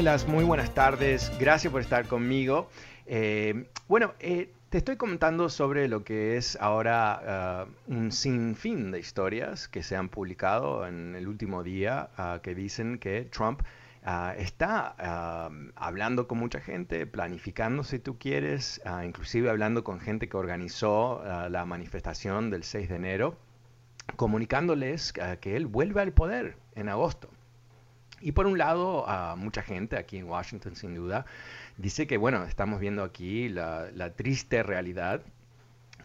Muy buenas tardes. Gracias por estar conmigo. Eh, bueno, eh, te estoy comentando sobre lo que es ahora ah, un sinfín de historias que se han publicado en el último día ah, que dicen que Trump ah, está hablando con mucha gente, planificando si tú quieres, ah, inclusive hablando con gente que organizó la manifestación del 6 de enero, comunicándoles que él vuelve al poder en agosto. Y por un lado, mucha gente aquí en Washington, sin duda, dice que, bueno, estamos viendo aquí la, triste realidad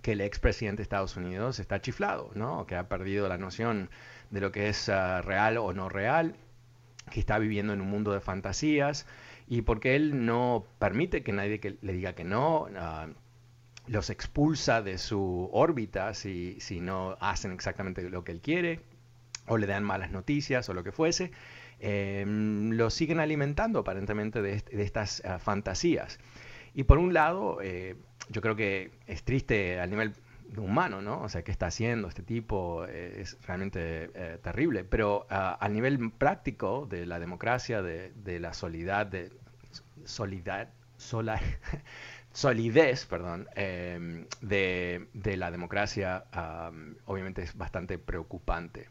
que el expresidente de Estados Unidos está chiflado, ¿no? Que ha perdido la noción de lo que es ah, real o no real, que está viviendo en un mundo de fantasías y porque él no permite que nadie le diga que no, ah, los expulsa de su órbita si, si no hacen exactamente lo que él quiere o le dan malas noticias o lo que fuese eh, lo siguen alimentando aparentemente de, est- de estas ah, fantasías. Y por un lado, eh, yo creo que es triste al nivel humano, ¿no? O sea, ¿qué está haciendo este tipo? Eh, es realmente eh, terrible. Pero ah, al nivel práctico de la democracia, de, la solidad, de solidez, perdón, eh, de, la democracia, ah, obviamente es bastante preocupante.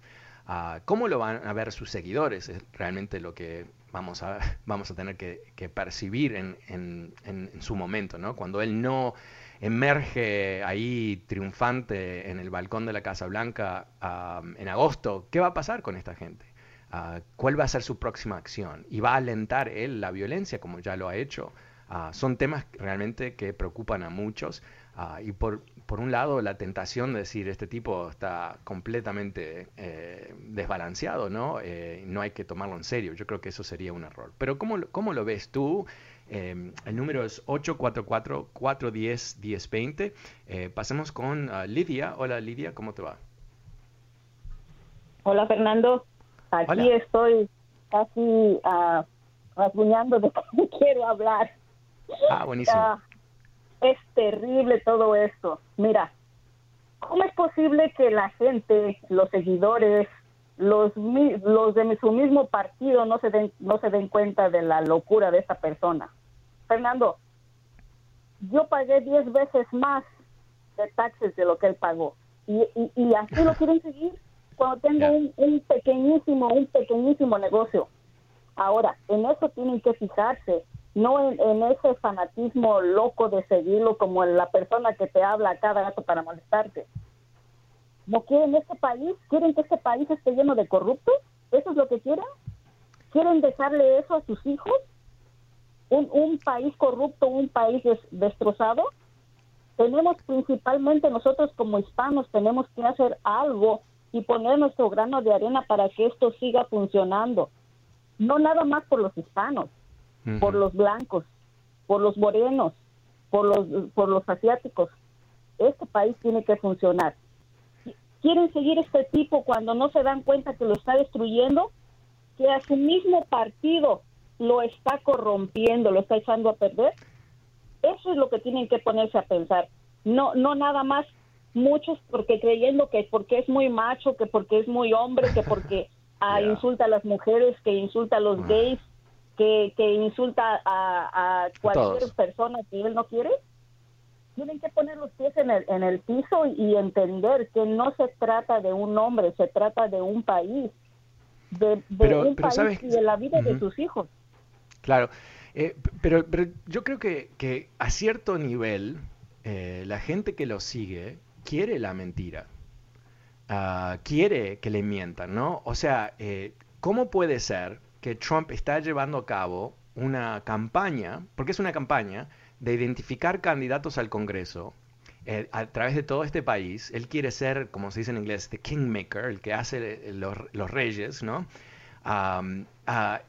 Ah, ¿Cómo lo van a ver sus seguidores? Es realmente lo que vamos a, vamos a tener que, percibir en, en- en- su momento, ¿no? Cuando él no emerge ahí triunfante en el balcón de la Casa Blanca ah, en agosto, ¿qué va a pasar con esta gente? Ah, ¿Cuál va a ser su próxima acción? ¿Y va a alentar él la violencia como ya lo ha hecho? Ah, son temas realmente que preocupan a muchos. Ah, y por, por un lado, la tentación de decir, este tipo está completamente eh, desbalanceado, ¿no? Eh, no hay que tomarlo en serio. Yo creo que eso sería un error. Pero ¿cómo, lo- cómo lo ves tú? Eh, el número es 844-410-1020. Eh, pasemos con ah, Lidia. Hola Lidia, ¿cómo te va? Hola Fernando, aquí Hola. estoy casi rasguñando de cómo quiero hablar. Ah, buenísimo. Ah, es terrible todo esto. Mira, ¿cómo es posible que la gente, los seguidores, los, los de su mismo partido no se den no se den cuenta de la locura de esta persona? Fernando, yo pagué 10 veces más de taxes de lo que él pagó. Y, y, y así lo quieren seguir cuando tengo un, un pequeñísimo, un pequeñísimo negocio. Ahora, en eso tienen que fijarse, no en, ese fanatismo loco de seguirlo como la persona que te habla a cada rato para molestarte. ¿No quieren este país? ¿Quieren que este país esté lleno de corruptos? ¿Eso es lo que quieren? ¿Quieren dejarle eso a sus hijos? ¿Un, un país corrupto, un país des- destrozado? Tenemos principalmente nosotros como hispanos, tenemos que hacer algo y poner nuestro grano de arena para que esto siga funcionando. No nada más por los hispanos, Por los blancos, por los morenos, por los, por los asiáticos. Este país tiene que funcionar. Quieren seguir este tipo cuando no se dan cuenta que lo está destruyendo, que a su mismo partido lo está corrompiendo, lo está echando a perder. Eso es lo que tienen que ponerse a pensar. No, no nada más muchos porque creyendo que porque es muy macho, que porque es muy hombre, que porque ah, insulta a las mujeres, que insulta a los Ah. gays. Que, insulta a, cualquier persona que él no quiere? Tienen que poner los pies en el, en el piso y entender que no se trata de un hombre, se trata de un país, de, un país y de la vida de sus hijos. Claro, eh, pero, pero yo creo que, que a cierto nivel eh, la gente que lo sigue quiere la mentira. Ah, quiere que le mientan, ¿no? O sea, eh, ¿cómo puede ser que Trump está llevando a cabo una campaña, porque es una campaña, de identificar candidatos al Congreso eh, a través de todo este país? Él quiere ser, como se dice en inglés, the kingmaker, el que hace los, reyes, ¿no? Ah,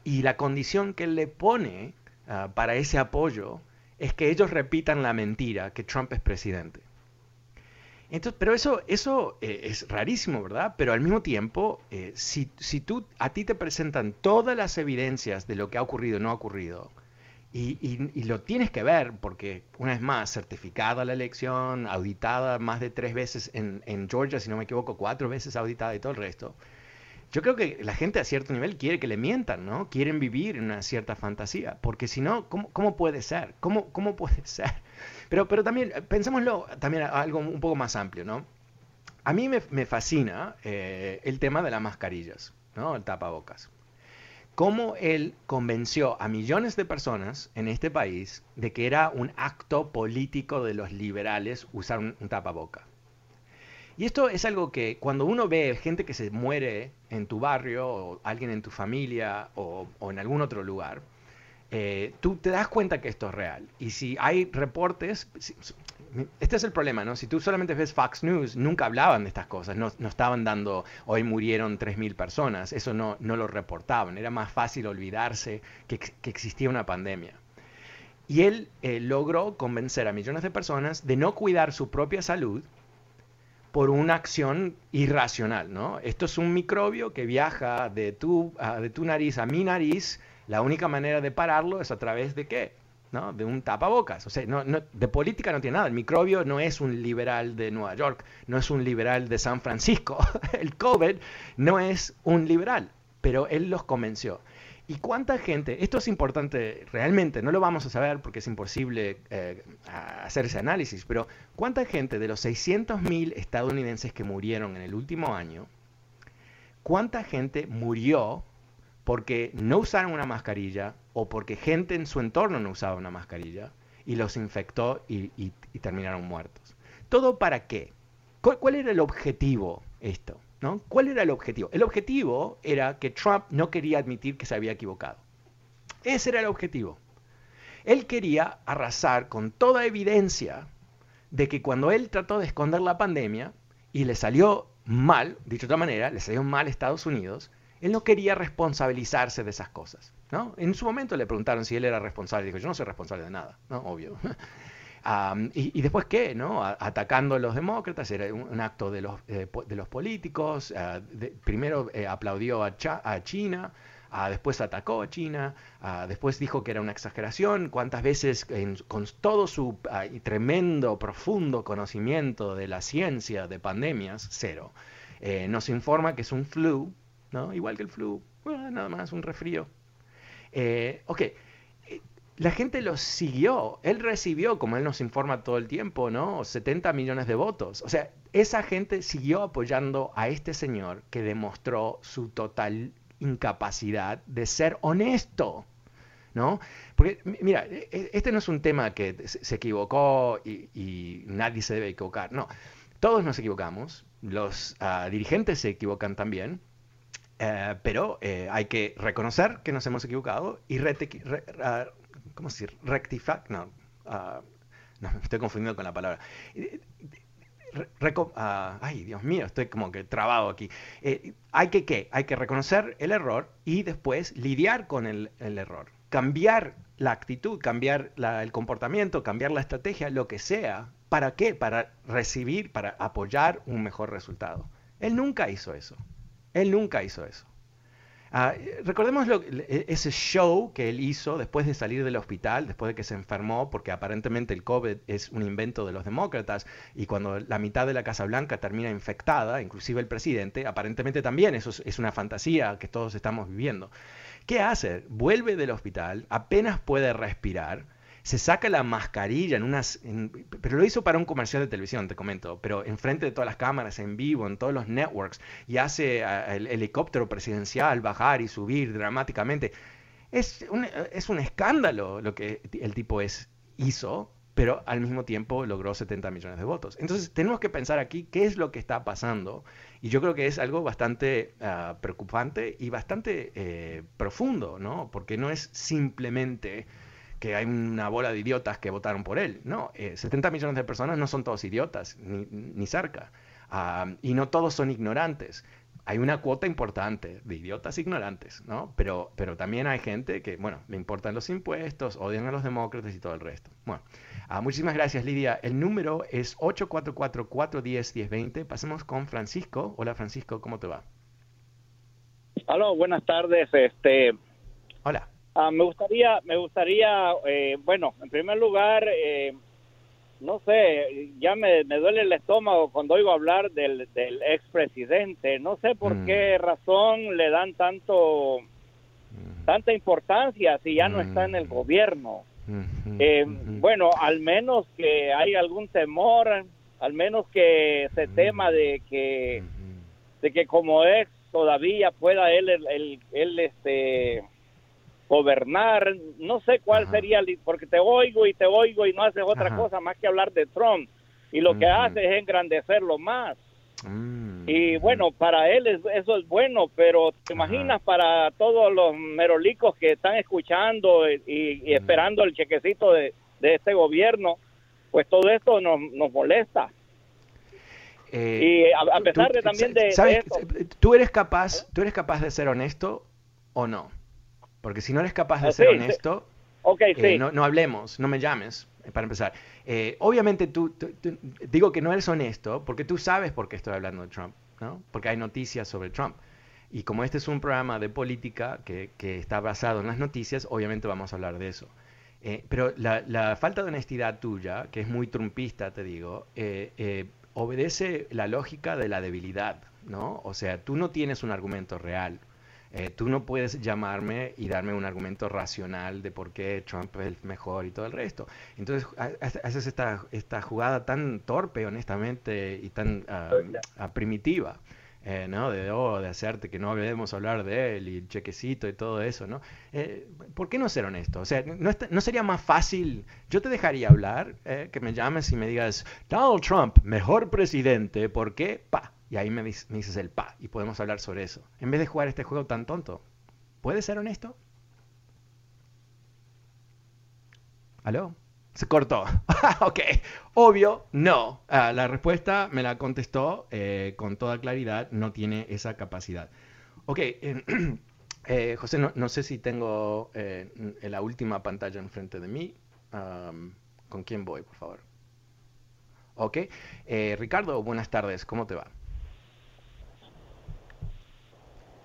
y la condición que él le pone ah, para ese apoyo es que ellos repitan la mentira que Trump es presidente. Entonces, pero eso, eso eh, es rarísimo, ¿verdad? Pero al mismo tiempo, eh, si, si, tú, a ti te presentan todas las evidencias de lo que ha ocurrido no ha ocurrido, y, y, lo tienes que ver, porque una vez más, certificada la elección, auditada más de tres veces en, en Georgia, si no me equivoco, cuatro veces auditada y todo el resto, yo creo que la gente a cierto nivel quiere que le mientan, ¿no? Quieren vivir en una cierta fantasía, porque si no, ¿cómo, cómo puede ser? ¿Cómo, ¿Cómo puede ser? Pero, pero también, pensémoslo también algo un poco más amplio, ¿no? A mí me, me fascina eh, el tema de las mascarillas, ¿no? El tapabocas. Cómo él convenció a millones de personas en este país de que era un acto político de los liberales usar un, un tapaboca. Y esto es algo que cuando uno ve gente que se muere en tu barrio, o alguien en tu familia, o, en algún otro lugar, eh, tú te das cuenta que esto es real. Y si hay reportes, este es el problema, ¿no? Si tú solamente ves Fox News, nunca hablaban de estas cosas, no, estaban dando, hoy murieron 3.000 personas, eso no, no lo reportaban, era más fácil olvidarse que, existía una pandemia. Y él eh, logró convencer a millones de personas de no cuidar su propia salud, por una acción irracional, ¿no? Esto es un microbio que viaja de tu, de tu nariz a mi nariz. La única manera de pararlo es a través de qué? ¿no? De un tapabocas. O sea, no, de política no tiene nada. El microbio no es un liberal de Nueva York, no es un liberal de San Francisco. El COVID no es un liberal, pero él los convenció. ¿Y cuánta gente? Esto es importante realmente, no lo vamos a saber porque es imposible eh, hacer ese análisis, pero ¿cuánta gente de los 600.000 estadounidenses que murieron en el último año, cuánta gente murió porque no usaron una mascarilla o porque gente en su entorno no usaba una mascarilla y los infectó y, terminaron muertos? ¿Todo para qué? ¿Cuál era el objetivo esto? ¿Cuál era el objetivo? El objetivo era que Trump no quería admitir que se había equivocado. Ese era el objetivo. Él quería arrasar con toda evidencia de que cuando él trató de esconder la pandemia y le salió mal, dicho de otra manera, le salió mal a Estados Unidos, él no quería responsabilizarse de esas cosas. En su momento le preguntaron si él era responsable. Dijo, yo no soy responsable de nada. Obvio. Y, después qué, ¿no? atacando a los demócratas, era un, acto de los, eh, de los políticos. Ah, primero eh, aplaudió a, a China, ah, después atacó a China, ah, después dijo que era una exageración. ¿Cuántas veces con todo su tremendo, profundo conocimiento de la ciencia de pandemias, cero, eh, nos informa que es un flu, ¿no? Igual que el flu, nada más un resfrío. ok, la gente lo siguió. Él recibió, como él nos informa todo el tiempo, ¿no? 70 millones de votos. O sea, esa gente siguió apoyando a este señor que demostró su total incapacidad de ser honesto. ¿No? Porque, mira, e, e, este no es un tema que se equivocó y, nadie se debe equivocar. No, todos nos equivocamos, los ah, dirigentes se equivocan también, eh, pero eh, hay que reconocer que nos hemos equivocado y ¿cómo se dice? Rectificar, no, uh, no, me estoy confundiendo con la palabra. Uh, ay, Dios mío, estoy como que trabado aquí. Eh, hay que qué? Hay que reconocer el error y después lidiar con el, el error. Cambiar la actitud, cambiar la, el comportamiento, cambiar la estrategia, lo que sea. ¿Para qué? Para recibir, para apoyar un mejor resultado. Él nunca hizo eso. Él nunca hizo eso. Ah, recordemos e, ese show que él hizo después de salir del hospital, después de que se enfermó, porque aparentemente el COVID es un invento de los demócratas, y cuando la mitad de la Casa Blanca termina infectada, inclusive el presidente, aparentemente también eso es una fantasía que todos estamos viviendo. ¿Qué hace? Vuelve del hospital, apenas puede respirar, se saca la mascarilla en unas... pero lo hizo para un comercial de televisión, te comento, pero enfrente de todas las cámaras, en vivo, en todos los networks, y hace el helicóptero presidencial bajar y subir dramáticamente. Es un, es un escándalo lo que el tipo es, hizo, pero al mismo tiempo logró 70 millones de votos. Entonces tenemos que pensar aquí qué es lo que está pasando y yo creo que es algo bastante ah, preocupante y bastante eh, profundo, ¿no? Porque no es simplemente que hay una bola de idiotas que votaron por él. No, 70 eh, millones de personas no son todos idiotas, ni, cerca. Ah, y no todos son ignorantes. Hay una cuota importante de idiotas ignorantes, ¿no? Pero, pero también hay gente que, bueno, le importan los impuestos, odian a los demócratas y todo el resto. Bueno, ah, muchísimas gracias, Lidia. El número es 844-410-1020. Pasemos con Francisco. Hola, Francisco, ¿cómo te va? Hola, buenas tardes. Este, Hola. Ah, me gustaría, me gustaría, eh, bueno, en primer lugar, eh, no sé, ya me, duele el estómago cuando oigo hablar del, del expresidente. No sé por mm. qué razón le dan tanto mm. tanta importancia si ya no está en el mm. gobierno. Eh, bueno, al menos que hay algún temor, al menos que se tema de que de que como es todavía pueda él el, él este gobernar, no sé cuál sería, porque te oigo y te oigo y no haces otra cosa más que hablar de Trump. Y lo que hace es engrandecerlo más. Mm, y bueno, para él eso es bueno, pero te imaginas para todos los merolicos que están escuchando y, esperando el chequecito de, este gobierno, pues todo esto nos, nos molesta. Eh, y a, pesar de también de, ¿Tú eres capaz, tú eres capaz de ser honesto o no? Porque si no eres capaz de ah, ser honesto, eh, no, hablemos, no me llames, eh, para empezar. Eh, obviamente tú, digo que no eres honesto porque tú sabes por qué estoy hablando de Trump, ¿no? Porque hay noticias sobre Trump. Y como este es un programa de política que, está basado en las noticias, obviamente vamos a hablar de eso. pero la, falta de honestidad tuya, que es muy trumpista, te digo, obedece la lógica de la debilidad, ¿no? O sea, tú no tienes un argumento real. Eh, tú no puedes llamarme y darme un argumento racional de por qué Trump es el mejor y todo el resto. Entonces haces esta, esta jugada tan torpe, honestamente, y tan ah, ah, primitiva. Eh, ¿no? De, oh, de hacerte que no debemos hablar de él y el chequecito y todo eso, ¿no? Eh, ¿Por qué no ser honesto? O sea, no, ¿no, sería más fácil, yo te dejaría hablar, que me llames y me digas, Donald Trump, mejor presidente, ¿por qué? Pa, y ahí me, dices el pa y podemos hablar sobre eso. En vez de jugar este juego tan tonto. ¿Puedes ser honesto? ¿Aló? Se cortó. ok. Obvio, no. Ah, la respuesta me la contestó eh, con toda claridad. No tiene esa capacidad. Ok. Eh, José, no, sé si tengo eh, la última pantalla enfrente de mí. ¿Con quién voy, por favor? Ok. Ricardo, buenas tardes. ¿Cómo te va?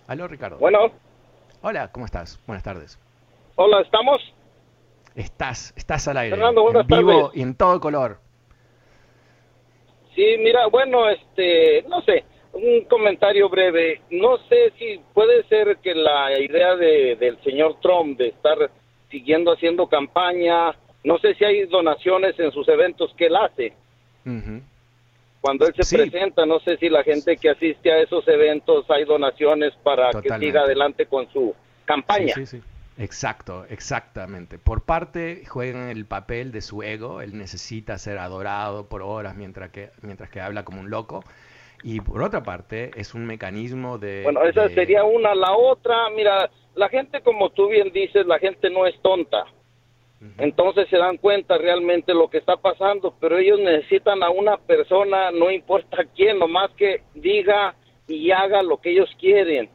Aló, Ricardo. Bueno. Hola, ¿cómo estás? Buenas tardes. Hola, ¿estamos? Estás, estás al aire. Fernando, buenas en vivo y en todo color. Sí, mira, bueno, este, no sé, un comentario breve. No sé si puede ser que la idea de, del señor Trump de estar siguiendo haciendo campaña, no sé si hay donaciones en sus eventos que él hace cuando él se presenta, no sé si la gente que asiste a esos eventos hay donaciones para que siga adelante con su campaña. Sí, sí, Exacto, exactamente. Por parte juegan el papel de su ego, él necesita ser adorado por horas mientras que, mientras que habla como un loco. Y por otra parte, es un mecanismo de... Bueno, esa sería una. La otra, mira, la gente, como tú bien dices, la gente no es tonta. Entonces se dan cuenta realmente lo que está pasando, pero ellos necesitan a una persona, no importa quién, nomás que diga y haga lo que ellos quieren.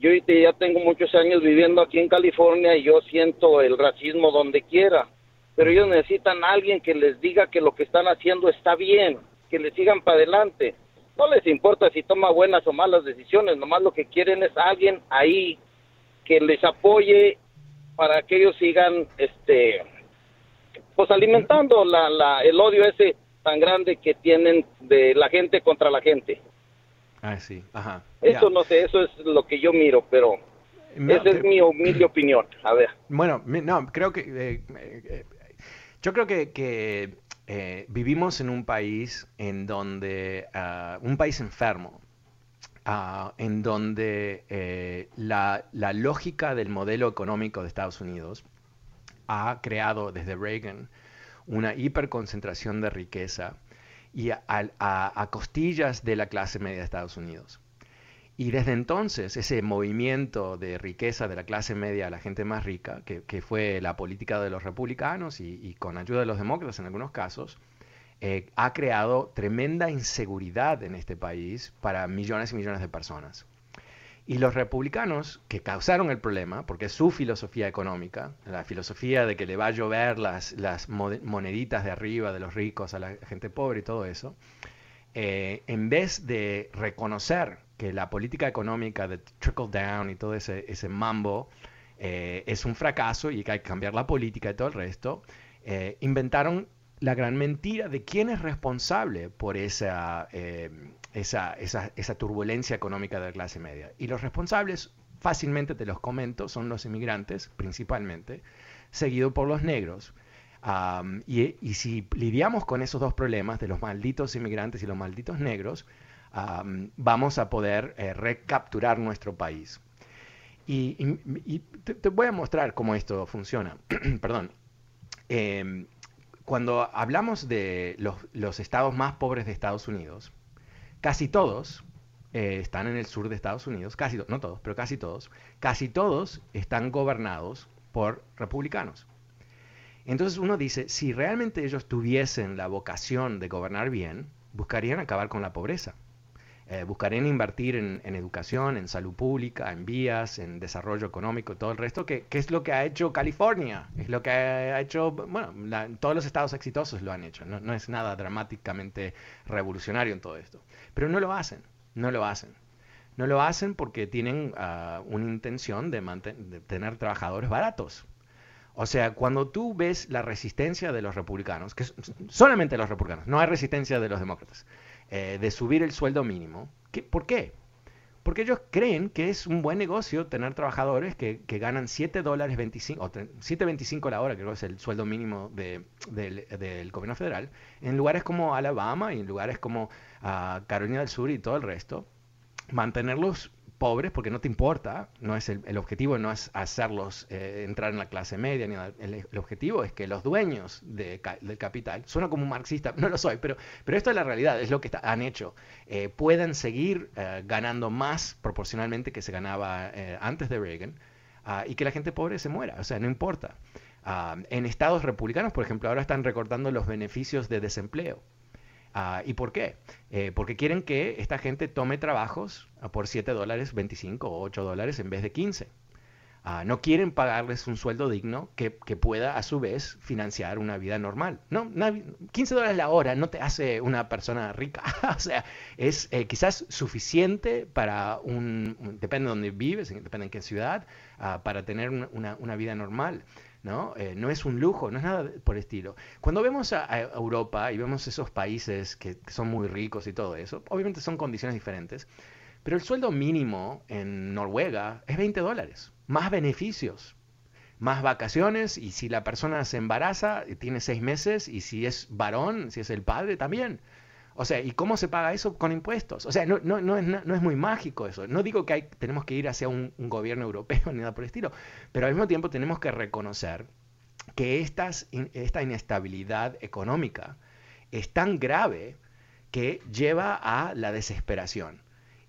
Yo ya tengo muchos años viviendo aquí en California y yo siento el racismo donde quiera, pero ellos necesitan a alguien que les diga que lo que están haciendo está bien, que les sigan para adelante. No les importa si toma buenas o malas decisiones, nomás lo que quieren es alguien ahí que les apoye para que ellos sigan, este, pues alimentando la, la, el odio ese tan grande que tienen de la gente contra la gente. Ah, sí, ajá. Eso no sé, eso es lo que yo miro, pero esa es mi humilde opinión. A ver. Bueno, no, creo que eh, eh, yo creo que, que eh, vivimos en un país en donde uh, un país enfermo. Uh, en donde eh, la, la, lógica del modelo económico de Estados Unidos ha creado desde Reagan una hiperconcentración de riqueza y a, costillas de la clase media de Estados Unidos. Y desde entonces, ese movimiento de riqueza de la clase media a la gente más rica, que, que fue la política de los republicanos y, y, con ayuda de los demócratas en algunos casos, eh, ha creado tremenda inseguridad en este país para millones y millones de personas. Y los republicanos que causaron el problema, porque su filosofía económica, la filosofía de que le va a llover las, las moneditas de arriba de los ricos a la gente pobre y todo eso, eh, en vez de reconocer que la política económica de trickle down y todo ese, ese mambo eh, es un fracaso y que hay que cambiar la política y todo el resto, eh, inventaron la gran mentira de quién es responsable por esa, esa, esa, esa, turbulencia económica de la clase media. Y los responsables, fácilmente te los comento, son los inmigrantes principalmente, seguido por los negros. Um, y, y, si lidiamos con esos dos problemas de los malditos inmigrantes y los malditos negros, um, vamos a poder eh, recapturar nuestro país. Y, y, y te, te, voy a mostrar cómo esto funciona. Perdón. Eh, cuando hablamos de los, los, estados más pobres de Estados Unidos, casi todos eh, están en el sur de Estados Unidos, casi no todos, pero casi todos, casi todos están gobernados por republicanos. Entonces uno dice, si realmente ellos tuviesen la vocación de gobernar bien, buscarían acabar con la pobreza. Eh, buscarían invertir en, educación, en salud pública, en vías, en desarrollo económico, todo el resto, que, es lo que ha hecho California, es lo que ha hecho, bueno, la, todos los estados exitosos lo han hecho, no, no, es nada dramáticamente revolucionario en todo esto, pero no lo hacen, no lo hacen. No lo hacen porque tienen uh, una intención de, de tener trabajadores baratos, o sea, cuando tú ves la resistencia de los republicanos, que solamente los republicanos, no hay resistencia de los demócratas, eh, de subir el sueldo mínimo. ¿Qué, ¿Por qué? Porque ellos creen que es un buen negocio tener trabajadores que, que ganan 7 dólares 25, o 7.25 la hora, creo que es el sueldo mínimo de, del gobierno federal, en lugares como Alabama y en lugares como uh, Carolina del Sur y todo el resto, mantenerlos pobres porque no te importa, no es el, el objetivo no es hacerlos eh, entrar en la clase media, ni el, objetivo es que los dueños de, del capital, suena como un marxista, no lo soy, pero, pero esto es la realidad, es lo que han hecho, eh, puedan seguir eh, ganando más proporcionalmente que se ganaba eh, antes de Reagan uh, y que la gente pobre se muera, o sea, no importa. Uh, en estados republicanos, por ejemplo, ahora están recortando los beneficios de desempleo. Uh, ¿Y por qué? Eh, porque quieren que esta gente tome trabajos por 7 dólares 25 o 8 dólares en vez de 15. Uh, no quieren pagarles un sueldo digno que, que, pueda a su vez financiar una vida normal. No, 15 dólares la hora no te hace una persona rica. o sea, es eh, quizás suficiente para un, depende de dónde vives, depende en qué ciudad, uh, para tener una, una vida normal. ¿no? Eh, no es un lujo, no es nada por estilo. Cuando vemos a, Europa y vemos esos países que, son muy ricos y todo eso, obviamente son condiciones diferentes, pero el sueldo mínimo en Noruega es 20 dólares, más beneficios, más vacaciones y si la persona se embaraza, tiene seis meses y si es varón, si es el padre también. O sea, ¿y cómo se paga eso? Con impuestos. O sea, no, no, no, es, no es muy mágico eso. No digo que hay, tenemos que ir hacia un, un, gobierno europeo ni nada por el estilo, pero al mismo tiempo tenemos que reconocer que estas, esta inestabilidad económica es tan grave que lleva a la desesperación.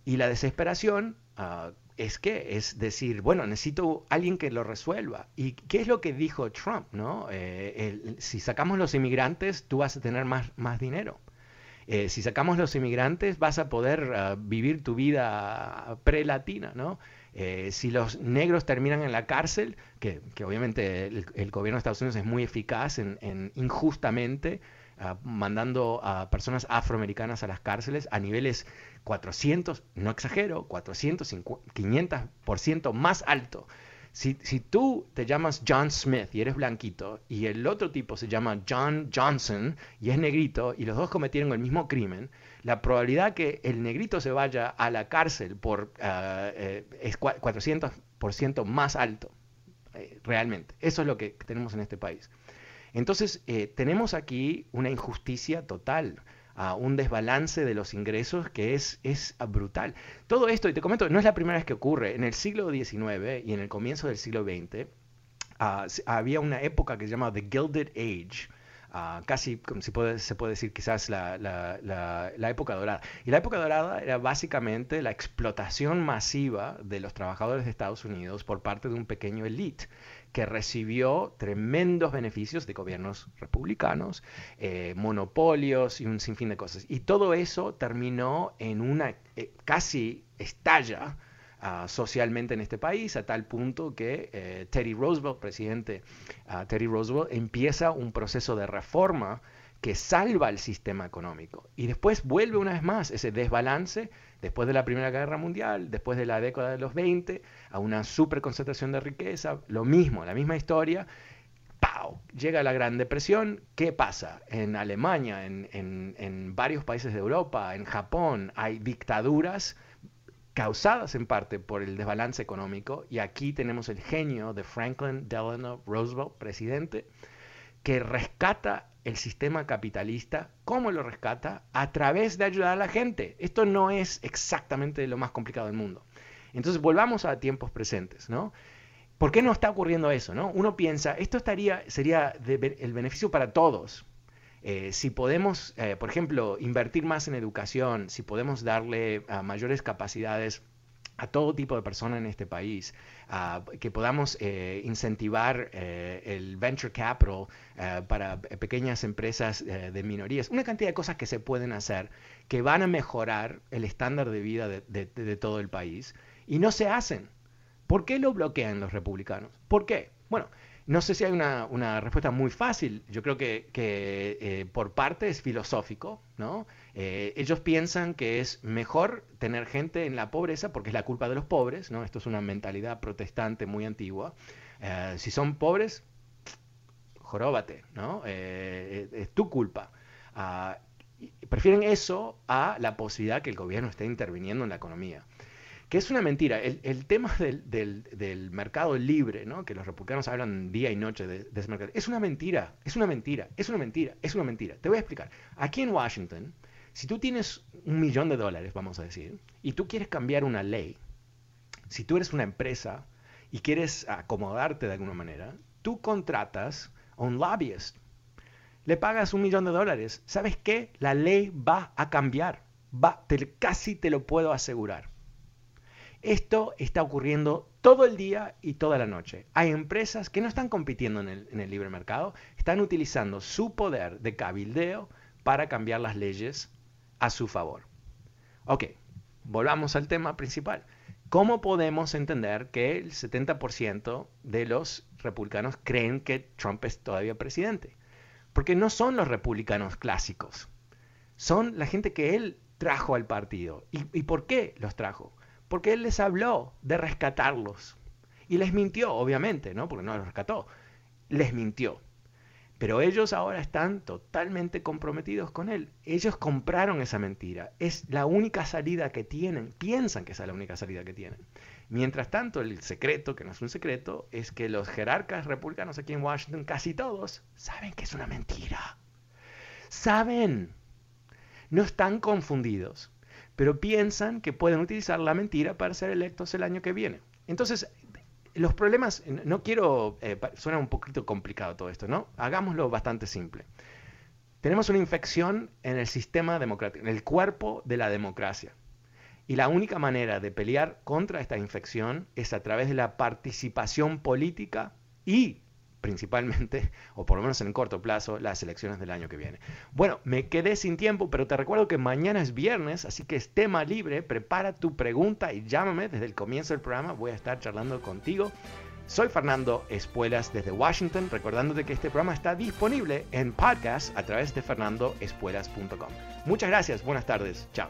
Y la desesperación uh, es que es decir, bueno, necesito alguien que lo resuelva. ¿Y qué es lo que dijo Trump? ¿no? Eh, si sacamos los inmigrantes, tú vas a tener más, más dinero. Eh, si sacamos los inmigrantes, vas a poder uh, vivir tu vida pre-latina, ¿no? Eh, si los negros terminan en la cárcel, que, que obviamente el, el, gobierno de Estados Unidos es muy eficaz en, en injustamente uh, mandando a personas afroamericanas a las cárceles a niveles 400, no exagero, 400, 500% más alto Si, si, tú te llamas John Smith y eres blanquito y el otro tipo se llama John Johnson y es negrito y los dos cometieron el mismo crimen, la probabilidad que el negrito se vaya a la cárcel por, uh, eh, es 400% más alto, eh, realmente. Eso es lo que tenemos en este país. Entonces, eh, tenemos aquí una injusticia total a un desbalance de los ingresos que es, es brutal. Todo esto, y te comento, no es la primera vez que ocurre. En el siglo XIX y en el comienzo del siglo XX uh, había una época que se llamaba The Gilded Age, Uh, casi si puede, se puede decir quizás la, la, la, época dorada. Y la época dorada era básicamente la explotación masiva de los trabajadores de Estados Unidos por parte de un pequeño elite que recibió tremendos beneficios de gobiernos republicanos, eh, monopolios y un sinfín de cosas. Y todo eso terminó en una eh, casi estalla uh, socialmente en este país, a tal punto que eh, Teddy Roosevelt, presidente uh, Teddy Roosevelt, empieza un proceso de reforma que salva el sistema económico. Y después vuelve una vez más ese desbalance después de la Primera Guerra Mundial, después de la década de los 20, a una superconcentración de riqueza, lo mismo, la misma historia. ¡Pau! Llega la Gran Depresión. ¿Qué pasa? En Alemania, en, en, en varios países de Europa, en Japón, hay dictaduras causadas en parte por el desbalance económico. Y aquí tenemos el genio de Franklin Delano Roosevelt, presidente, que rescata el sistema capitalista, ¿cómo lo rescata? A través de ayudar a la gente. Esto no es exactamente lo más complicado del mundo. Entonces volvamos a tiempos presentes, ¿no? ¿Por qué no está ocurriendo eso? ¿no? Uno piensa, esto estaría, sería de, el beneficio para todos. Eh, si podemos, eh, por ejemplo, invertir más en educación, si podemos darle uh, mayores capacidades a todo tipo de personas en este país, uh, que podamos eh, incentivar eh, el venture capital uh, para pequeñas empresas eh, de minorías, una cantidad de cosas que se pueden hacer que van a mejorar el estándar de vida de, de, de todo el país y no se hacen. ¿Por qué lo bloquean los republicanos? ¿Por qué? Bueno, no sé si hay una, una respuesta muy fácil. Yo creo que, que eh, por parte es filosófico, ¿no? Eh, ellos piensan que es mejor tener gente en la pobreza porque es la culpa de los pobres, ¿no? Esto es una mentalidad protestante muy antigua. Eh, si son pobres, joróbate, ¿no? Es tu culpa. Uh, prefieren eso a la posibilidad que el gobierno esté interviniendo en la economía que es una mentira. El, el tema del, del, del, mercado libre, ¿no? que los republicanos hablan día y noche de, ese mercado, es una mentira, es una mentira, es una mentira, es una mentira. Te voy a explicar. Aquí en Washington, si tú tienes un millón de dólares, vamos a decir, y tú quieres cambiar una ley, si tú eres una empresa y quieres acomodarte de alguna manera, tú contratas a un lobbyist, le pagas un millón de dólares. ¿Sabes qué? La ley va a cambiar. Va, te, casi te lo puedo asegurar. Esto está ocurriendo todo el día y toda la noche. Hay empresas que no están compitiendo en el, libre mercado, están utilizando su poder de cabildeo para cambiar las leyes a su favor. Ok, volvamos al tema principal. ¿Cómo podemos entender que el 70% de los republicanos creen que Trump es todavía presidente? Porque no son los republicanos clásicos, son la gente que él trajo al partido. ¿Y, y por qué los trajo? Porque él les habló de rescatarlos. Y les mintió, obviamente, ¿no? Porque no los rescató. Les mintió. Pero ellos ahora están totalmente comprometidos con él. Ellos compraron esa mentira. Es la única salida que tienen. Piensan que es la única salida que tienen. Mientras tanto, el secreto, que no es un secreto, es que los jerarcas republicanos aquí en Washington, casi todos, saben que es una mentira. Saben. No están confundidos pero piensan que pueden utilizar la mentira para ser electos el año que viene. Entonces, los problemas, no quiero, eh, suena un poquito complicado todo esto, ¿no? Hagámoslo bastante simple. Tenemos una infección en el sistema democrático, en el cuerpo de la democracia. Y la única manera de pelear contra esta infección es a través de la participación política y principalmente, o por lo menos en corto plazo, las elecciones del año que viene. Bueno, me quedé sin tiempo, pero te recuerdo que mañana es viernes, así que es tema libre, prepara tu pregunta y llámame desde el comienzo del programa, voy a estar charlando contigo. Soy Fernando Espuelas desde Washington, recordándote que este programa está disponible en podcast a través de fernandoespuelas.com. Muchas gracias, buenas tardes, chao.